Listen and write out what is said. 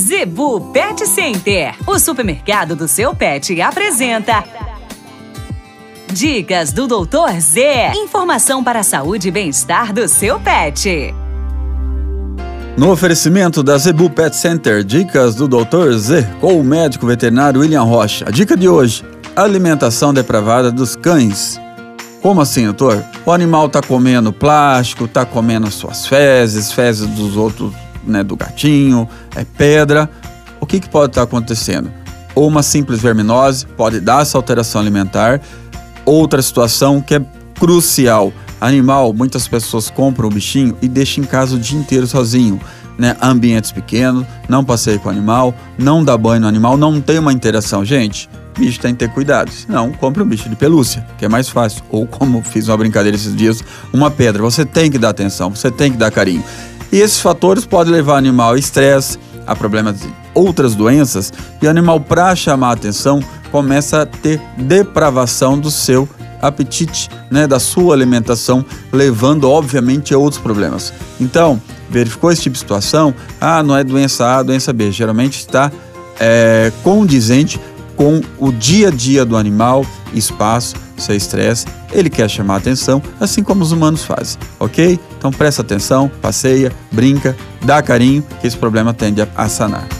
Zebu Pet Center, o supermercado do seu pet, apresenta. Dicas do Doutor Z. Informação para a saúde e bem-estar do seu pet. No oferecimento da Zebu Pet Center, dicas do Dr. Z com o médico veterinário William Rocha. A dica de hoje: alimentação depravada dos cães. Como assim, doutor? O animal está comendo plástico, está comendo suas fezes, fezes dos outros né, do gatinho, é pedra. O que, que pode estar acontecendo? Ou uma simples verminose pode dar essa alteração alimentar. Outra situação que é crucial: animal, muitas pessoas compram o bichinho e deixam em casa o dia inteiro sozinho. Né, ambientes pequenos, não passeia com o animal, não dá banho no animal, não tem uma interação. Gente, bicho tem que ter cuidado. Senão, compre um bicho de pelúcia, que é mais fácil. Ou, como fiz uma brincadeira esses dias, uma pedra. Você tem que dar atenção, você tem que dar carinho. E esses fatores podem levar o animal a estresse, a problemas de outras doenças, e o animal, para chamar a atenção, começa a ter depravação do seu apetite, né, da sua alimentação, levando obviamente a outros problemas. Então, verificou esse tipo de situação? Ah, não é doença A, doença B. Geralmente está é, condizente com o dia a dia do animal, espaço, seu estresse, ele quer chamar atenção, assim como os humanos fazem, ok? Então presta atenção, passeia, brinca, dá carinho, que esse problema tende a sanar.